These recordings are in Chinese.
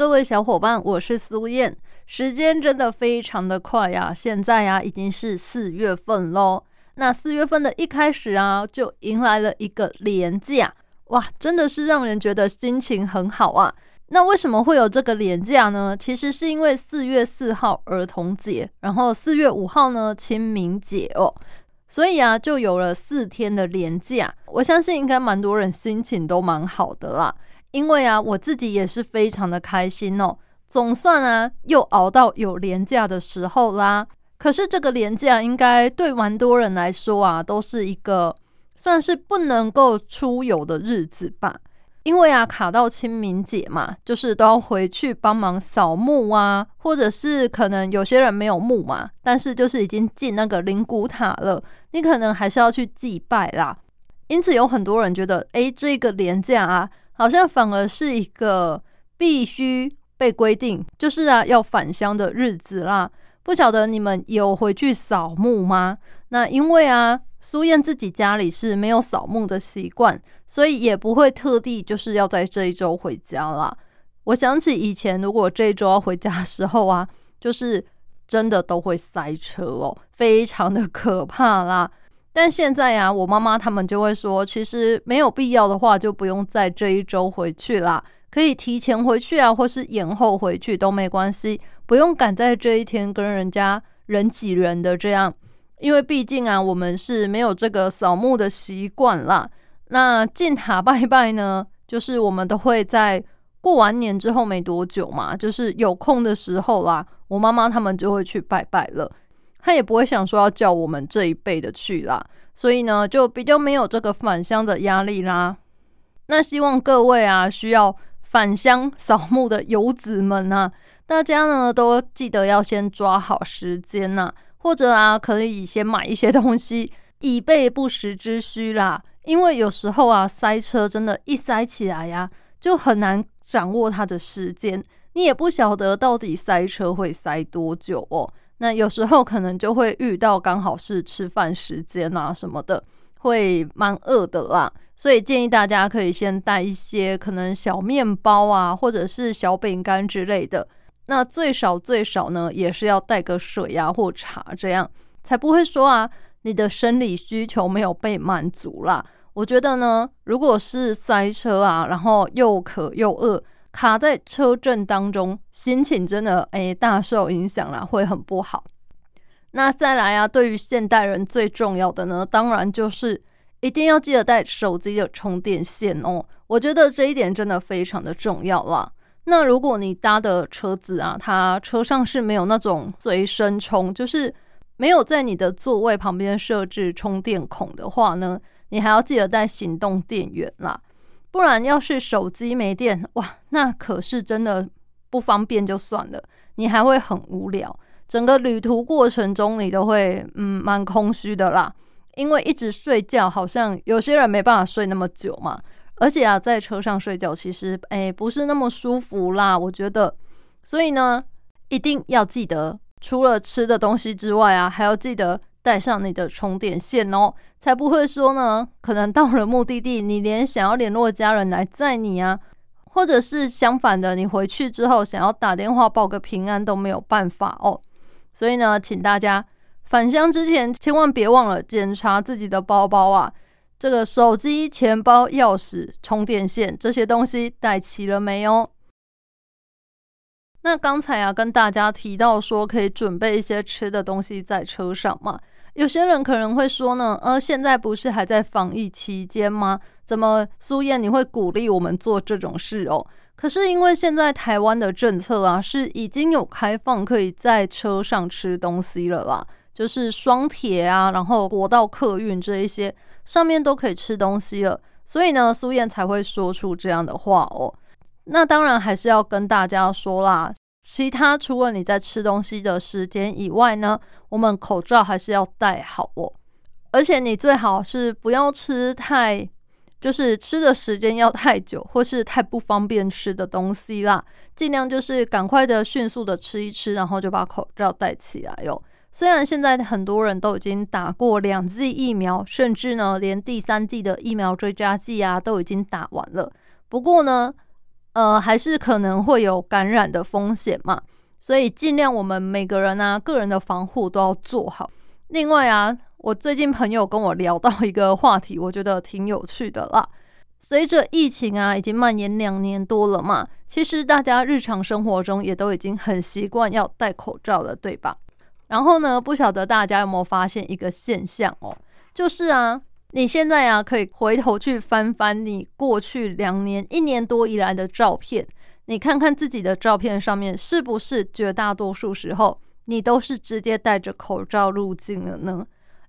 各位小伙伴，我是苏燕。时间真的非常的快呀，现在呀已经是四月份喽。那四月份的一开始啊，就迎来了一个连假，哇，真的是让人觉得心情很好啊。那为什么会有这个连假呢？其实是因为四月四号儿童节，然后四月五号呢清明节哦，所以啊就有了四天的连假。我相信应该蛮多人心情都蛮好的啦。因为啊，我自己也是非常的开心哦，总算啊又熬到有年假的时候啦。可是这个年假应该对蛮多人来说啊，都是一个算是不能够出游的日子吧。因为啊，卡到清明节嘛，就是都要回去帮忙扫墓啊，或者是可能有些人没有墓嘛，但是就是已经进那个灵骨塔了，你可能还是要去祭拜啦。因此有很多人觉得，诶，这个年假啊。好像反而是一个必须被规定，就是啊要返乡的日子啦。不晓得你们有回去扫墓吗？那因为啊，苏燕自己家里是没有扫墓的习惯，所以也不会特地就是要在这一周回家啦。我想起以前，如果这一周要回家的时候啊，就是真的都会塞车哦，非常的可怕啦。但现在呀，我妈妈他们就会说，其实没有必要的话，就不用在这一周回去啦，可以提前回去啊，或是延后回去都没关系，不用赶在这一天跟人家人挤人的这样，因为毕竟啊，我们是没有这个扫墓的习惯啦。那进塔拜拜呢，就是我们都会在过完年之后没多久嘛，就是有空的时候啦，我妈妈他们就会去拜拜了。他也不会想说要叫我们这一辈的去啦，所以呢，就比较没有这个返乡的压力啦。那希望各位啊，需要返乡扫墓的游子们啊，大家呢都记得要先抓好时间呐，或者啊，可以先买一些东西，以备不时之需啦。因为有时候啊，塞车真的，一塞起来呀，就很难掌握它的时间，你也不晓得到底塞车会塞多久哦。那有时候可能就会遇到刚好是吃饭时间啊什么的，会蛮饿的啦，所以建议大家可以先带一些可能小面包啊，或者是小饼干之类的。那最少最少呢，也是要带个水啊或茶，这样才不会说啊你的生理需求没有被满足啦。我觉得呢，如果是塞车啊，然后又渴又饿。卡在车震当中，心情真的诶大受影响啦，会很不好。那再来啊，对于现代人最重要的呢，当然就是一定要记得带手机的充电线哦。我觉得这一点真的非常的重要啦。那如果你搭的车子啊，它车上是没有那种随身充，就是没有在你的座位旁边设置充电孔的话呢，你还要记得带行动电源啦。不然，要是手机没电，哇，那可是真的不方便就算了，你还会很无聊。整个旅途过程中，你都会嗯蛮空虚的啦。因为一直睡觉，好像有些人没办法睡那么久嘛。而且啊，在车上睡觉其实哎不是那么舒服啦，我觉得。所以呢，一定要记得，除了吃的东西之外啊，还要记得。带上你的充电线哦，才不会说呢，可能到了目的地，你连想要联络家人来载你啊，或者是相反的，你回去之后想要打电话报个平安都没有办法哦。所以呢，请大家返乡之前千万别忘了检查自己的包包啊，这个手机、钱包、钥匙、充电线这些东西带齐了没有？那刚才啊，跟大家提到说可以准备一些吃的东西在车上嘛。有些人可能会说呢，呃，现在不是还在防疫期间吗？怎么苏燕你会鼓励我们做这种事哦？可是因为现在台湾的政策啊，是已经有开放可以在车上吃东西了啦，就是双铁啊，然后国道客运这一些上面都可以吃东西了，所以呢，苏燕才会说出这样的话哦。那当然还是要跟大家说啦。其他除了你在吃东西的时间以外呢，我们口罩还是要戴好哦。而且你最好是不要吃太，就是吃的时间要太久，或是太不方便吃的东西啦。尽量就是赶快的、迅速的吃一吃，然后就把口罩戴起来哟。虽然现在很多人都已经打过两剂疫苗，甚至呢连第三剂的疫苗追加剂啊都已经打完了，不过呢，呃，还是可能会有感染的风险嘛。所以尽量我们每个人啊个人的防护都要做好。另外啊，我最近朋友跟我聊到一个话题，我觉得挺有趣的啦。随着疫情啊已经蔓延两年多了嘛，其实大家日常生活中也都已经很习惯要戴口罩了，对吧？然后呢，不晓得大家有没有发现一个现象哦，就是啊，你现在啊可以回头去翻翻你过去两年、一年多以来的照片，你看看自己的照片上面是不是绝大多数时候你都是直接戴着口罩入境了呢？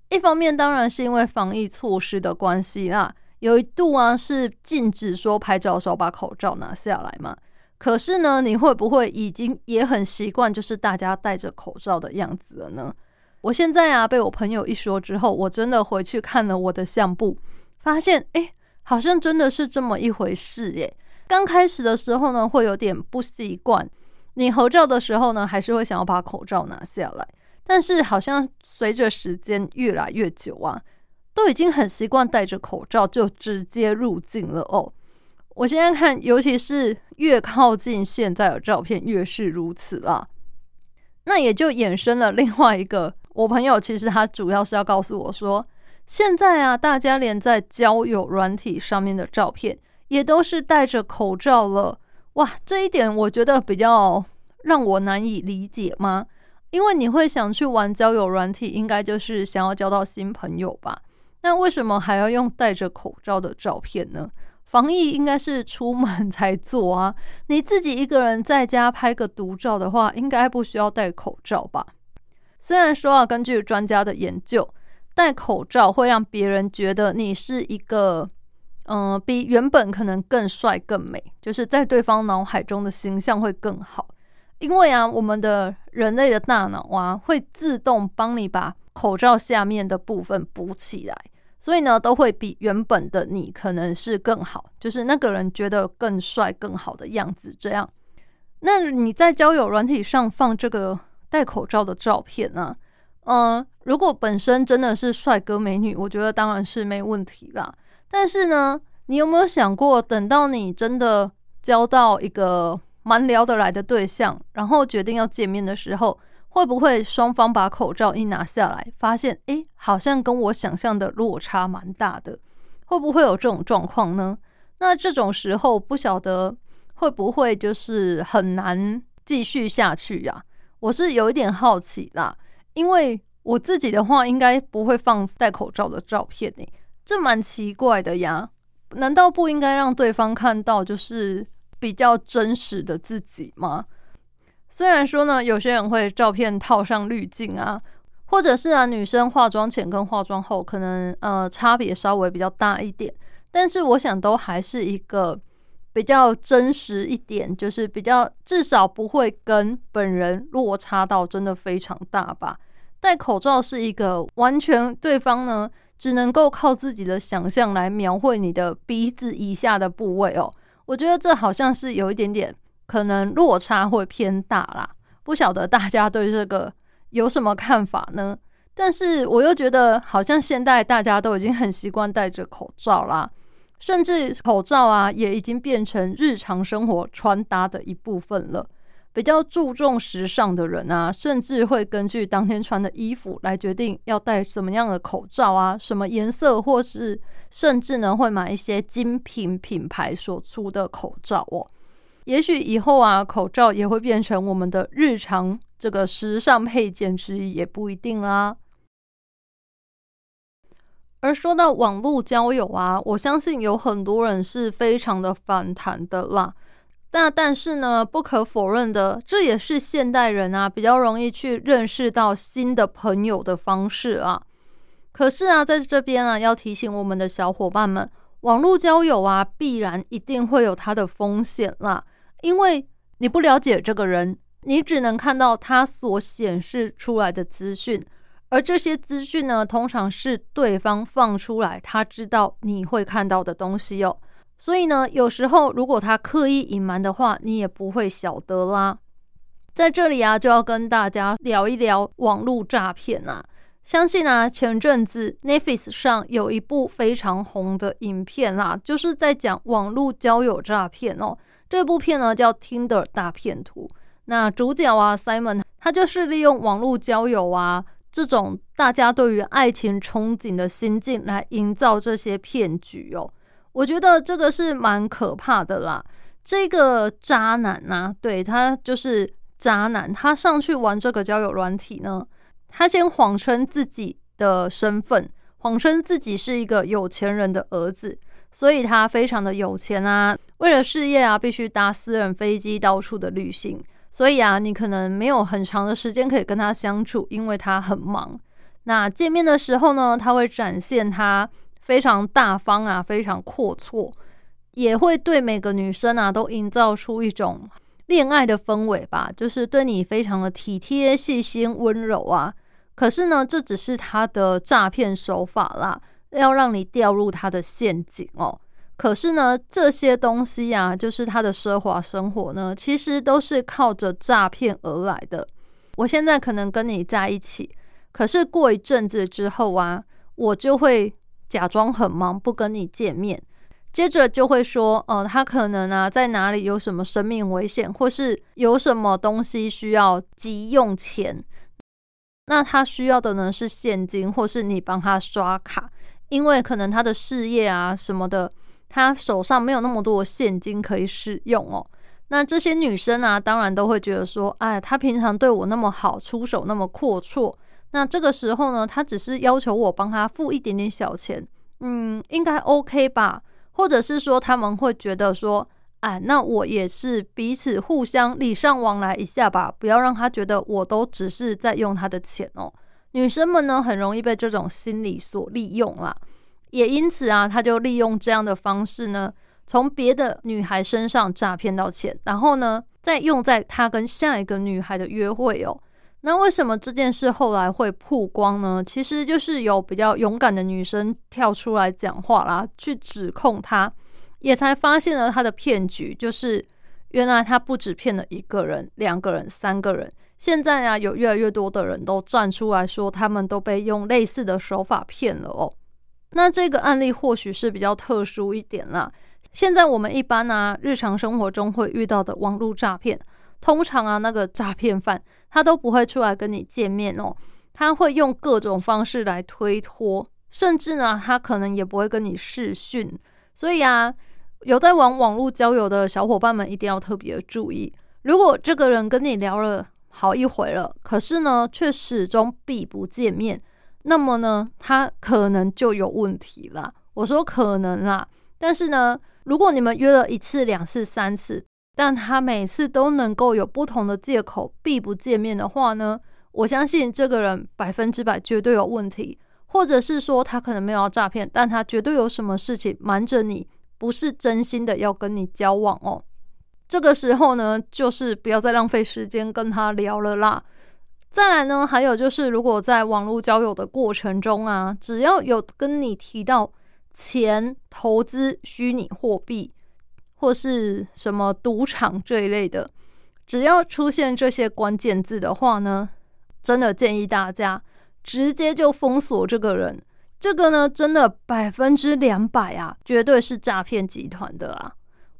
一方面当然是因为防疫措施的关系啦，有一度啊是禁止说拍照的时候把口罩拿下来嘛。可是呢，你会不会已经也很习惯，就是大家戴着口罩的样子了呢？我现在啊，被我朋友一说之后，我真的回去看了我的相簿，发现哎，好像真的是这么一回事耶。刚开始的时候呢，会有点不习惯，你合照的时候呢，还是会想要把口罩拿下来。但是好像随着时间越来越久啊，都已经很习惯戴着口罩就直接入境了哦。我现在看，尤其是越靠近现在的照片，越是如此啦。那也就衍生了另外一个，我朋友其实他主要是要告诉我说，现在啊，大家连在交友软体上面的照片也都是戴着口罩了。哇，这一点我觉得比较让我难以理解吗？因为你会想去玩交友软体，应该就是想要交到新朋友吧？那为什么还要用戴着口罩的照片呢？防疫应该是出门才做啊，你自己一个人在家拍个独照的话，应该不需要戴口罩吧？虽然说啊，根据专家的研究，戴口罩会让别人觉得你是一个，嗯，比原本可能更帅更美，就是在对方脑海中的形象会更好。因为啊，我们的人类的大脑啊，会自动帮你把口罩下面的部分补起来。所以呢，都会比原本的你可能是更好，就是那个人觉得更帅、更好的样子。这样，那你在交友软体上放这个戴口罩的照片呢？嗯，如果本身真的是帅哥美女，我觉得当然是没问题啦。但是呢，你有没有想过，等到你真的交到一个蛮聊得来的对象，然后决定要见面的时候？会不会双方把口罩一拿下来，发现诶，好像跟我想象的落差蛮大的？会不会有这种状况呢？那这种时候不晓得会不会就是很难继续下去呀？我是有一点好奇啦，因为我自己的话应该不会放戴口罩的照片诶，这蛮奇怪的呀。难道不应该让对方看到就是比较真实的自己吗？虽然说呢，有些人会照片套上滤镜啊，或者是啊，女生化妆前跟化妆后可能呃差别稍微比较大一点，但是我想都还是一个比较真实一点，就是比较至少不会跟本人落差到真的非常大吧。戴口罩是一个完全对方呢只能够靠自己的想象来描绘你的鼻子以下的部位哦，我觉得这好像是有一点点。可能落差会偏大啦，不晓得大家对这个有什么看法呢？但是我又觉得，好像现在大家都已经很习惯戴着口罩啦，甚至口罩啊也已经变成日常生活穿搭的一部分了。比较注重时尚的人啊，甚至会根据当天穿的衣服来决定要戴什么样的口罩啊，什么颜色，或是甚至呢会买一些精品品牌所出的口罩哦。也许以后啊，口罩也会变成我们的日常这个时尚配件之一，也不一定啦。而说到网络交友啊，我相信有很多人是非常的反弹的啦。那但是呢，不可否认的，这也是现代人啊比较容易去认识到新的朋友的方式啊。可是啊，在这边啊，要提醒我们的小伙伴们，网络交友啊，必然一定会有它的风险啦。因为你不了解这个人，你只能看到他所显示出来的资讯，而这些资讯呢，通常是对方放出来，他知道你会看到的东西哦。所以呢，有时候如果他刻意隐瞒的话，你也不会晓得啦。在这里啊，就要跟大家聊一聊网络诈骗啊。相信啊，前阵子 Netflix 上有一部非常红的影片啦，就是在讲网络交友诈骗哦。这部片呢叫《Tinder 大骗图》，那主角啊 Simon，他就是利用网络交友啊这种大家对于爱情憧憬的心境来营造这些骗局哦。我觉得这个是蛮可怕的啦。这个渣男呐，对他就是渣男，他上去玩这个交友软体呢。他先谎称自己的身份，谎称自己是一个有钱人的儿子，所以他非常的有钱啊。为了事业啊，必须搭私人飞机到处的旅行，所以啊，你可能没有很长的时间可以跟他相处，因为他很忙。那见面的时候呢，他会展现他非常大方啊，非常阔绰，也会对每个女生啊都营造出一种恋爱的氛围吧，就是对你非常的体贴、细心、温柔啊。可是呢，这只是他的诈骗手法啦，要让你掉入他的陷阱哦。可是呢，这些东西呀，就是他的奢华生活呢，其实都是靠着诈骗而来的。我现在可能跟你在一起，可是过一阵子之后啊，我就会假装很忙，不跟你见面，接着就会说，呃，他可能啊，在哪里有什么生命危险，或是有什么东西需要急用钱。那他需要的呢是现金，或是你帮他刷卡，因为可能他的事业啊什么的，他手上没有那么多现金可以使用哦。那这些女生啊，当然都会觉得说，哎，他平常对我那么好，出手那么阔绰，那这个时候呢，他只是要求我帮他付一点点小钱，嗯，应该 OK 吧？或者是说，他们会觉得说。哎，那我也是彼此互相礼尚往来一下吧，不要让他觉得我都只是在用他的钱哦。女生们呢，很容易被这种心理所利用啦，也因此啊，他就利用这样的方式呢，从别的女孩身上诈骗到钱，然后呢，再用在他跟下一个女孩的约会哦。那为什么这件事后来会曝光呢？其实就是有比较勇敢的女生跳出来讲话啦，去指控他。也才发现了他的骗局，就是原来他不止骗了一个人、两个人、三个人，现在啊，有越来越多的人都站出来说，他们都被用类似的手法骗了哦。那这个案例或许是比较特殊一点啦。现在我们一般啊，日常生活中会遇到的网络诈骗，通常啊，那个诈骗犯他都不会出来跟你见面哦，他会用各种方式来推脱，甚至呢，他可能也不会跟你视讯，所以啊。有在玩网络交友的小伙伴们，一定要特别注意。如果这个人跟你聊了好一回了，可是呢，却始终避不见面，那么呢，他可能就有问题啦。我说可能啦，但是呢，如果你们约了一次、两次、三次，但他每次都能够有不同的借口避不见面的话呢，我相信这个人百分之百绝对有问题，或者是说他可能没有要诈骗，但他绝对有什么事情瞒着你。不是真心的要跟你交往哦，这个时候呢，就是不要再浪费时间跟他聊了啦。再来呢，还有就是，如果在网络交友的过程中啊，只要有跟你提到钱、投资、虚拟货币或是什么赌场这一类的，只要出现这些关键字的话呢，真的建议大家直接就封锁这个人。这个呢，真的百分之两百啊，绝对是诈骗集团的啊！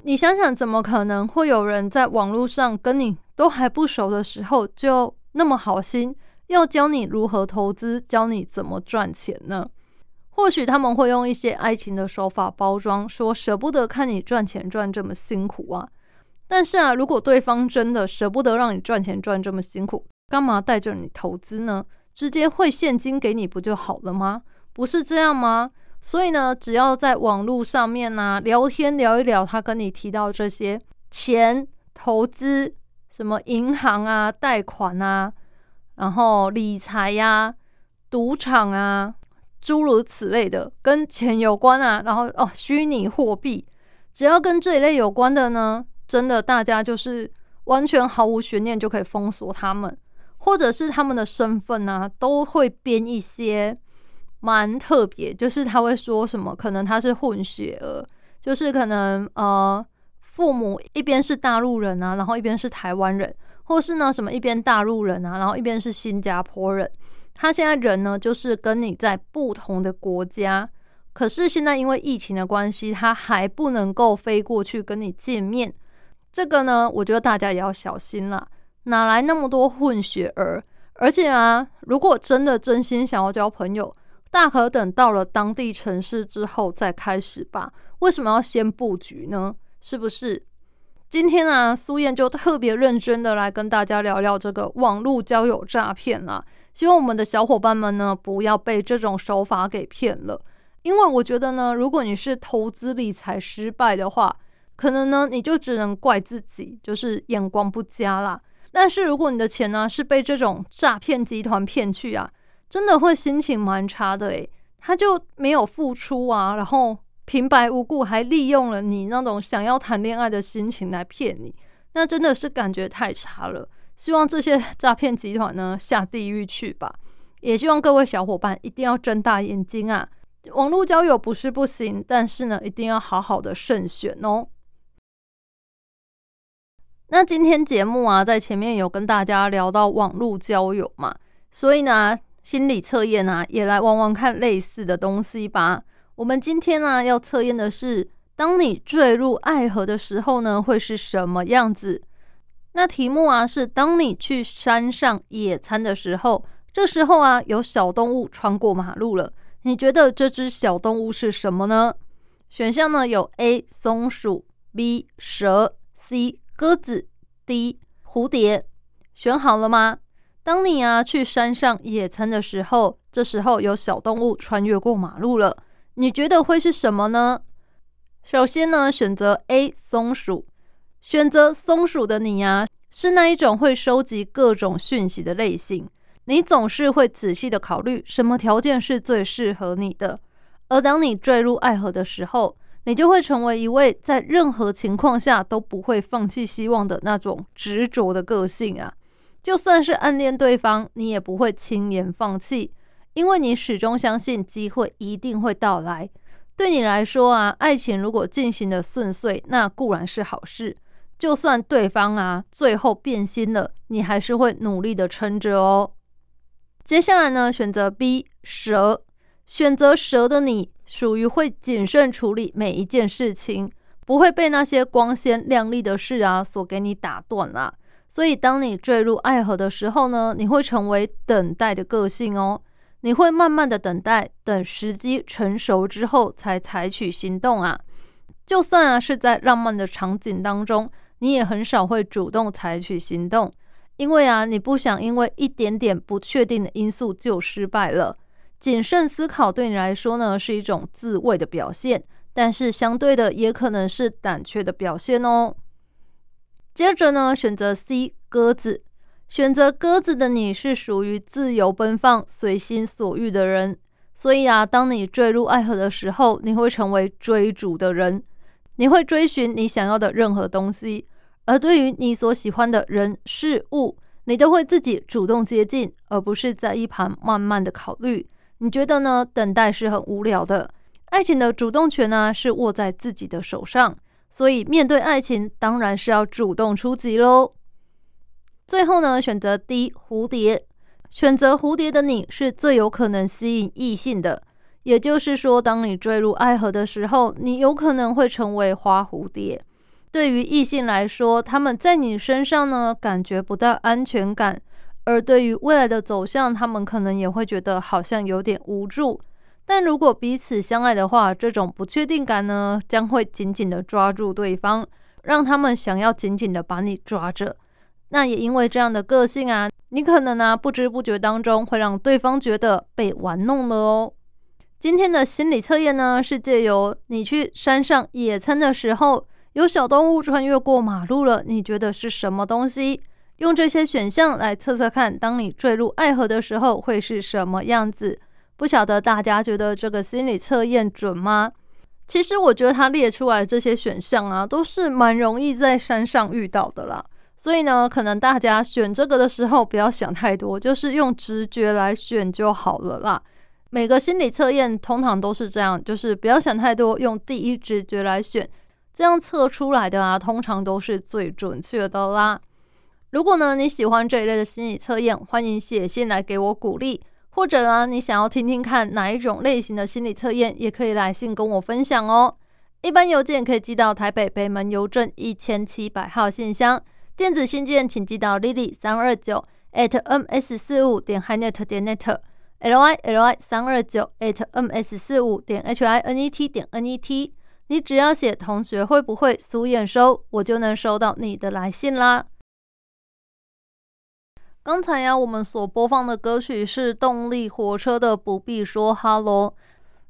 你想想，怎么可能会有人在网络上跟你都还不熟的时候，就那么好心要教你如何投资，教你怎么赚钱呢？或许他们会用一些爱情的手法包装，说舍不得看你赚钱赚这么辛苦啊。但是啊，如果对方真的舍不得让你赚钱赚这么辛苦，干嘛带着你投资呢？直接汇现金给你不就好了吗？不是这样吗？所以呢，只要在网络上面呢聊天聊一聊，他跟你提到这些钱、投资、什么银行啊、贷款啊，然后理财呀、赌场啊，诸如此类的，跟钱有关啊，然后哦，虚拟货币，只要跟这一类有关的呢，真的大家就是完全毫无悬念就可以封锁他们，或者是他们的身份啊、都会编一些蛮特别，就是他会说什么，可能他是混血儿，就是可能呃父母一边是大陆人啊，然后一边是台湾人，或是呢什么一边大陆人啊，然后一边是新加坡人。他现在人呢，就是跟你在不同的国家，可是现在因为疫情的关系，他还不能够飞过去跟你见面。这个呢，我觉得大家也要小心啦，哪来那么多混血儿？而且啊，如果真的真心想要交朋友，大可等到了当地城市之后再开始吧。为什么要先布局呢？是不是？今天啊，苏燕就特别认真的来跟大家聊聊这个网络交友诈骗啦。希望我们的小伙伴们呢，不要被这种手法给骗了。因为我觉得呢，如果你是投资理财失败的话，可能呢你就只能怪自己，就是眼光不佳啦。但是如果你的钱呢是被这种诈骗集团骗去啊，真的会心情蛮差的诶，他就没有付出啊，然后平白无故还利用了你那种想要谈恋爱的心情来骗你，那真的是感觉太差了。希望这些诈骗集团呢下地狱去吧。也希望各位小伙伴一定要睁大眼睛啊！网络交友不是不行，但是呢，一定要好好的慎选哦。那今天节目啊，在前面有跟大家聊到网络交友嘛，所以呢，心理测验啊，也来玩玩看类似的东西吧。我们今天呢，要测验的是，当你坠入爱河的时候呢，会是什么样子？那题目啊，是当你去山上野餐的时候，这时候啊，有小动物穿过马路了，你觉得这只小动物是什么呢？选项呢有 A 松鼠、B 蛇、C 鸽子、D 蝴蝶。选好了吗？当你啊去山上野餐的时候，这时候有小动物穿越过马路了，你觉得会是什么呢？首先呢，选择 A 松鼠。选择松鼠的你呀，是那一种会收集各种讯息的类型。你总是会仔细的考虑什么条件是最适合你的。而当你坠入爱河的时候，你就会成为一位在任何情况下都不会放弃希望的那种执着的个性啊！就算是暗恋对方，你也不会轻言放弃，因为你始终相信机会一定会到来。对你来说啊，爱情如果进行的顺遂，那固然是好事。就算对方啊最后变心了，你还是会努力的撑着哦。接下来呢，选择 B 蛇，选择蛇的你属于会谨慎处理每一件事情，不会被那些光鲜亮丽的事啊所给你打断啦。所以当你坠入爱河的时候呢，你会成为等待的个性哦。你会慢慢的等待，等时机成熟之后才采取行动啊。就算啊是在浪漫的场景当中。你也很少会主动采取行动，因为啊，你不想因为一点点不确定的因素就失败了。谨慎思考对你来说呢，是一种自卫的表现，但是相对的也可能是胆怯的表现哦。接着呢，选择 C 鸽子，选择鸽子的你是属于自由奔放、随心所欲的人，所以啊，当你坠入爱河的时候，你会成为追逐的人。你会追寻你想要的任何东西，而对于你所喜欢的人事物，你都会自己主动接近，而不是在一旁慢慢的考虑。你觉得呢？等待是很无聊的。爱情的主动权呢，是握在自己的手上，所以面对爱情，当然是要主动出击喽。最后呢，选择 D 蝴蝶，选择蝴蝶的你是最有可能吸引异性的。也就是说，当你坠入爱河的时候，你有可能会成为花蝴蝶。对于异性来说，他们在你身上呢感觉不到安全感；而对于未来的走向，他们可能也会觉得好像有点无助。但如果彼此相爱的话，这种不确定感呢将会紧紧的抓住对方，让他们想要紧紧的把你抓着。那也因为这样的个性啊，你可能呢不知不觉当中会让对方觉得被玩弄了哦。今天的心理测验呢，是借由你去山上野餐的时候，有小动物穿越过马路了，你觉得是什么东西？用这些选项来测测看，当你坠入爱河的时候会是什么样子？不晓得大家觉得这个心理测验准吗？其实我觉得他列出来这些选项啊，都是蛮容易在山上遇到的啦。所以呢，可能大家选这个的时候不要想太多，就是用直觉来选就好了啦。每个心理测验通常都是这样，就是不要想太多，用第一直觉来选，这样测出来的啊，通常都是最准确的啦。如果呢你喜欢这一类的心理测验，欢迎写信来给我鼓励，或者呢你想要听听看哪一种类型的心理测验，也可以来信跟我分享哦。一般邮件可以寄到台北北门邮政一千七百号信箱，电子信件请寄到 lily 三二九 at ms 四五点 hinet 点 net。l i l i 三二九 at m s 四五点 h i n e t 点 n e t，你只要写同学会不会苏验收，我就能收到你的来信啦。刚才呀，我们所播放的歌曲是动力火车的《不必说 Hello》。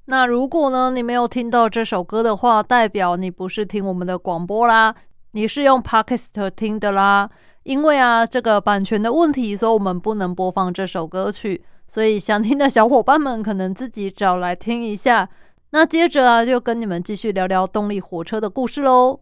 那如果呢，你没有听到这首歌的话，代表你不是听我们的广播啦，你是用 Podcast 听的啦。因为啊，这个版权的问题，所以我们不能播放这首歌曲。所以想听的小伙伴们可能自己找来听一下。那接着啊，就跟你们继续聊聊动力火车的故事喽。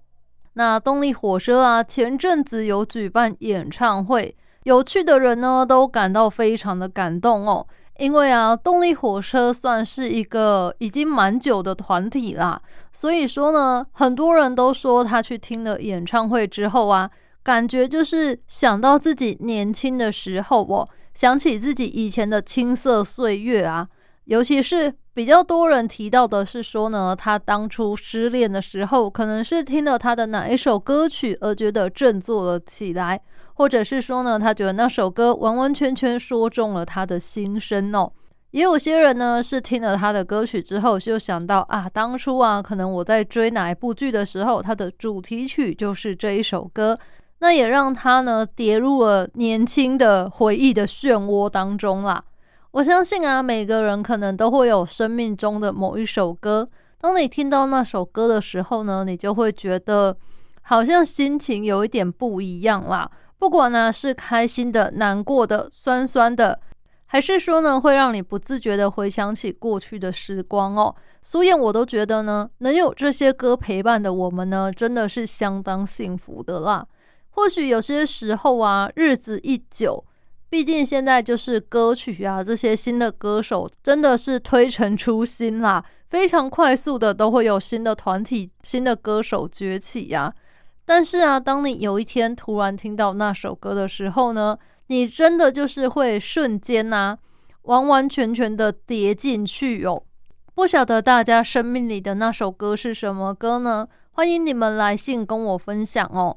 那动力火车啊，前阵子有举办演唱会，有趣的人呢都感到非常的感动哦。因为啊，动力火车算是一个已经蛮久的团体啦，所以说呢，很多人都说他去听了演唱会之后啊，感觉就是想到自己年轻的时候哦。想起自己以前的青涩岁月啊，尤其是比较多人提到的是说呢，他当初失恋的时候，可能是听了他的哪一首歌曲而觉得振作了起来，或者是说呢，他觉得那首歌完完全全说中了他的心声哦。也有些人呢是听了他的歌曲之后，就想到啊，当初啊，可能我在追哪一部剧的时候，他的主题曲就是这一首歌。那也让他呢跌入了年轻的回忆的漩涡当中啦。我相信啊，每个人可能都会有生命中的某一首歌。当你听到那首歌的时候呢，你就会觉得好像心情有一点不一样啦。不管呢是开心的、难过的、酸酸的，还是说呢会让你不自觉的回想起过去的时光哦。苏燕，我都觉得呢，能有这些歌陪伴的我们呢，真的是相当幸福的啦。或许有些时候啊，日子一久，毕竟现在就是歌曲啊，这些新的歌手真的是推陈出新啦，非常快速的都会有新的团体、新的歌手崛起呀。但是啊，当你有一天突然听到那首歌的时候呢，你真的就是会瞬间呐，完完全全的跌进去哦。不晓得大家生命里的那首歌是什么歌呢？欢迎你们来信跟我分享哦。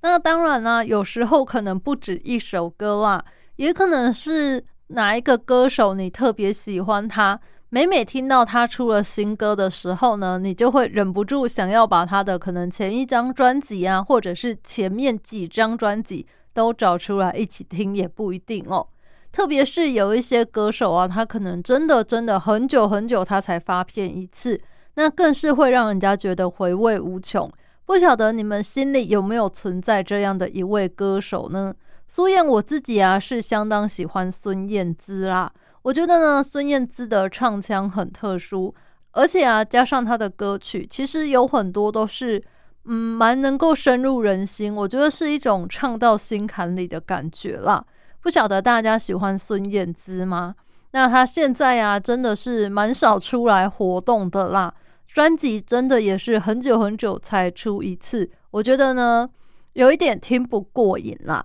那当然啦，有时候可能不止一首歌啦，也可能是哪一个歌手你特别喜欢他，每每听到他出了新歌的时候呢，你就会忍不住想要把他的可能前一张专辑啊，或者是前面几张专辑都找出来一起听，也不一定哦。特别是有一些歌手啊，他可能真的真的很久很久他才发片一次，那更是会让人家觉得回味无穷。不晓得你们心里有没有存在这样的一位歌手呢？苏燕，我自己啊是相当喜欢孙燕姿啦。我觉得呢，孙燕姿的唱腔很特殊，而且啊，加上她的歌曲，其实有很多都是嗯蛮能够深入人心。我觉得是一种唱到心坎里的感觉啦。不晓得大家喜欢孙燕姿吗？那她现在啊，真的是蛮少出来活动的啦。专辑真的也是很久很久才出一次，我觉得呢有一点听不过瘾啦。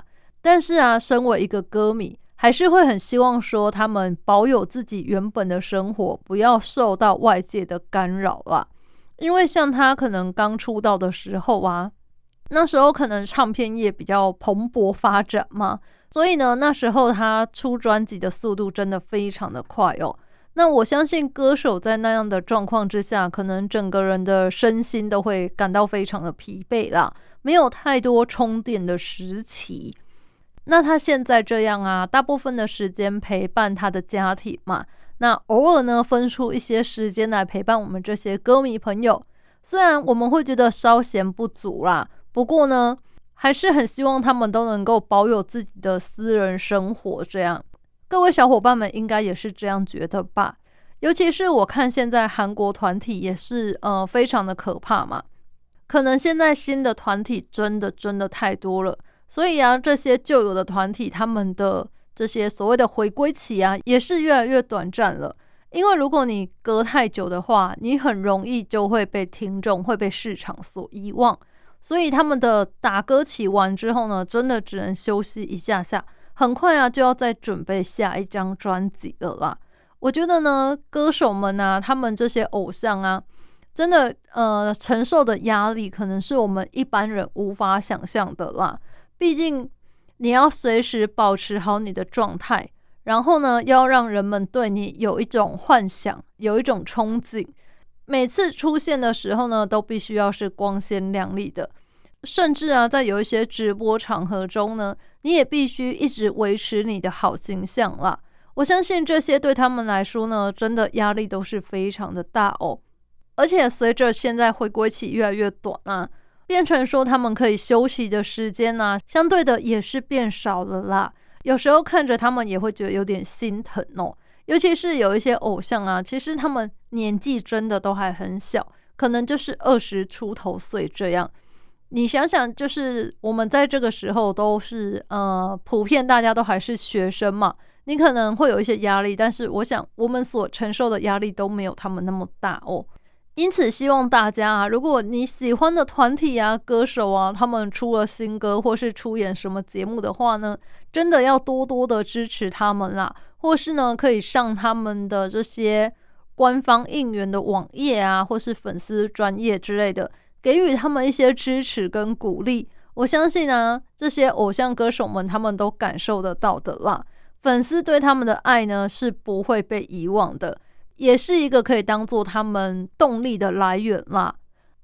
但是啊，身为一个歌迷，还是会很希望说他们保有自己原本的生活，不要受到外界的干扰啦。因为像他可能刚出道的时候啊，那时候可能唱片业比较蓬勃发展嘛，所以呢，那时候他出专辑的速度真的非常的快哦。那我相信歌手在那样的状况之下，可能整个人的身心都会感到非常的疲惫啦，没有太多充电的时期。那他现在这样啊，大部分的时间陪伴他的家庭嘛，那偶尔呢分出一些时间来陪伴我们这些歌迷朋友。虽然我们会觉得稍嫌不足啦，不过呢，还是很希望他们都能够保有自己的私人生活，这样。各位小伙伴们应该也是这样觉得吧？尤其是我看现在韩国团体也是呃非常的可怕嘛。可能现在新的团体真的真的太多了，所以啊，这些旧有的团体，他们的这些所谓的回归期啊，也是越来越短暂了。因为如果你隔太久的话，你很容易就会被听众、会被市场所遗忘。所以他们的打歌期完之后呢，真的只能休息一下下，很快啊就要再准备下一张专辑了啦。我觉得呢，歌手们啊，他们这些偶像啊，真的呃承受的压力，可能是我们一般人无法想象的啦。毕竟你要随时保持好你的状态。然后呢，要让人们对你有一种幻想，有一种憧憬。每次出现的时候呢，都必须要是光鲜亮丽的。甚至啊，在有一些直播场合中呢，你也必须一直维持你的好形象啦。我相信这些对他们来说呢，真的压力都是非常的大哦。而且随着现在回归期越来越短啊，变成说他们可以休息的时间呢，相对的也是变少了啦。有时候看着他们也会觉得有点心疼哦，尤其是有一些偶像啊，其实他们年纪真的都还很小，可能就是二十出头岁这样。你想想，就是我们在这个时候都是呃，普遍大家都还是学生嘛，你可能会有一些压力，但是我想我们所承受的压力都没有他们那么大哦。因此，希望大家啊，如果你喜欢的团体啊、歌手啊，他们出了新歌或是出演什么节目的话呢，真的要多多的支持他们啦，或是呢，可以上他们的这些官方应援的网页啊，或是粉丝专业之类的，给予他们一些支持跟鼓励。我相信啊，这些偶像歌手们他们都感受得到的啦，粉丝对他们的爱呢是不会被遗忘的。也是一个可以当做他们动力的来源啦。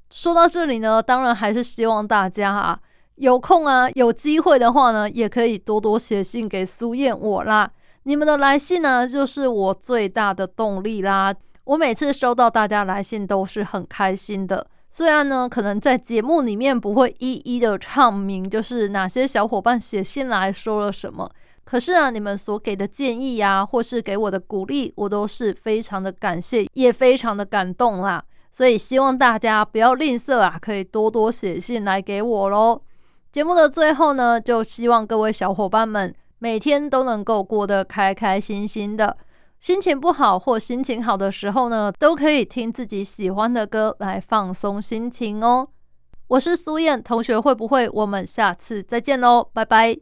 说到这里呢，当然还是希望大家啊有空啊有机会的话呢，也可以多多写信给苏燕我啦。你们的来信呢，就是我最大的动力啦。我每次收到大家来信都是很开心的。虽然呢，可能在节目里面不会一一的唱明，就是哪些小伙伴写信来说了什么。可是啊，你们所给的建议呀，或是给我的鼓励，我都是非常的感谢，也非常的感动啦。所以希望大家不要吝啬啊，可以多多写信来给我喽。节目的最后呢，就希望各位小伙伴们每天都能够过得开开心心的。心情不好或心情好的时候呢，都可以听自己喜欢的歌来放松心情哦。我是苏燕同学，会不会我们下次再见喽？拜拜。